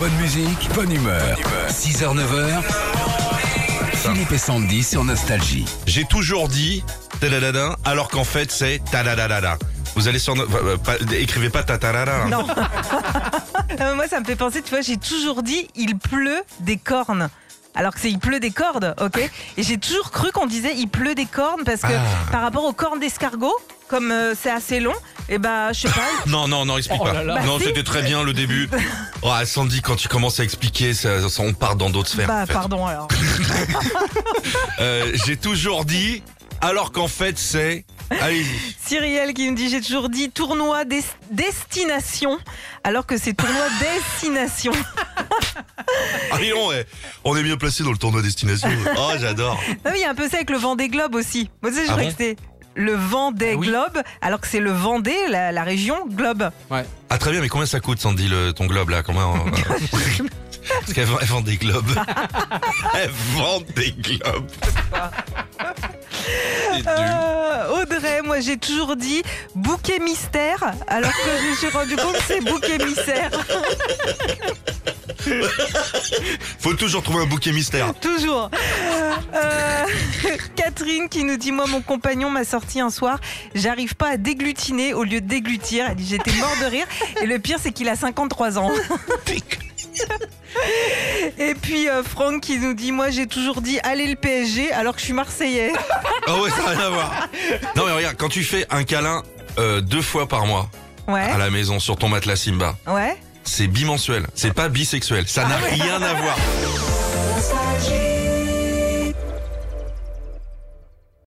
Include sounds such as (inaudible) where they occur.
Bonne musique, bonne humeur. 6h, 9h. Philippe et Sandy sur Nostalgie. J'ai toujours dit tadadada, alors qu'en fait c'est tadadadada. Vous allez sur no- euh, pas- écrivez pas tatarara. hein. (laughs) Non. Euh, Moi, ça me fait penser, tu vois, j'ai toujours dit il pleut des cornes. Alors que c'est il pleut des cordes, ok? Et j'ai toujours cru qu'on disait il pleut des cornes parce que Ah. par rapport aux cornes d'escargot, comme euh, c'est assez long, et bah je sais pas. (laughs) Non, non, non, explique Oh pas. là là. Bah non, si. c'était très bien le début. Oh, Sandy, quand tu commences à expliquer, ça, ça- on part dans d'autres sphères. bah en fait. pardon alors. (laughs) Euh, J'ai toujours dit, alors qu'en fait c'est. Allez-y. Cyrielle qui me dit j'ai toujours dit tournoi des- destination alors que c'est tournoi (laughs) destination. Ah, dis donc, ouais. on est bien placé dans le tournoi destination. Oh, j'adore. Ah oui, il y a un peu ça avec le Vendée Globe aussi. Moi, tu sais, je Ah croyais bon que c'était le Vendée Ah oui. Globe alors que c'est le Vendée, la, la région Globe. Ah, très bien, mais combien ça coûte, Sandy, le, ton globe là Comment euh, (laughs) Parce qu'elle vend, elle vend des globes. (laughs) elle vend des globes. (laughs) Euh, Audrey, moi j'ai toujours dit bouquet mystère, alors que je me suis rendu compte que c'est bouquet émissaire. Faut toujours trouver un bouquet mystère. toujours. Euh, Catherine qui nous dit Moi, mon compagnon m'a sorti un soir, j'arrive pas à déglutiner au lieu de déglutir. Elle dit J'étais mort de rire. Et le pire, c'est qu'il a 53 ans. (laughs) Et puis euh, Franck qui nous dit Moi, j'ai toujours dit Allez le PSG, alors que je suis Marseillais. Ah ouais, ça n'a rien à voir. Non mais regarde, quand tu fais un câlin euh, deux fois par mois Ouais, à la maison sur ton matelas Simba, ouais. c'est bimensuel. C'est pas bisexuel. Ça n'a rien à voir. (laughs)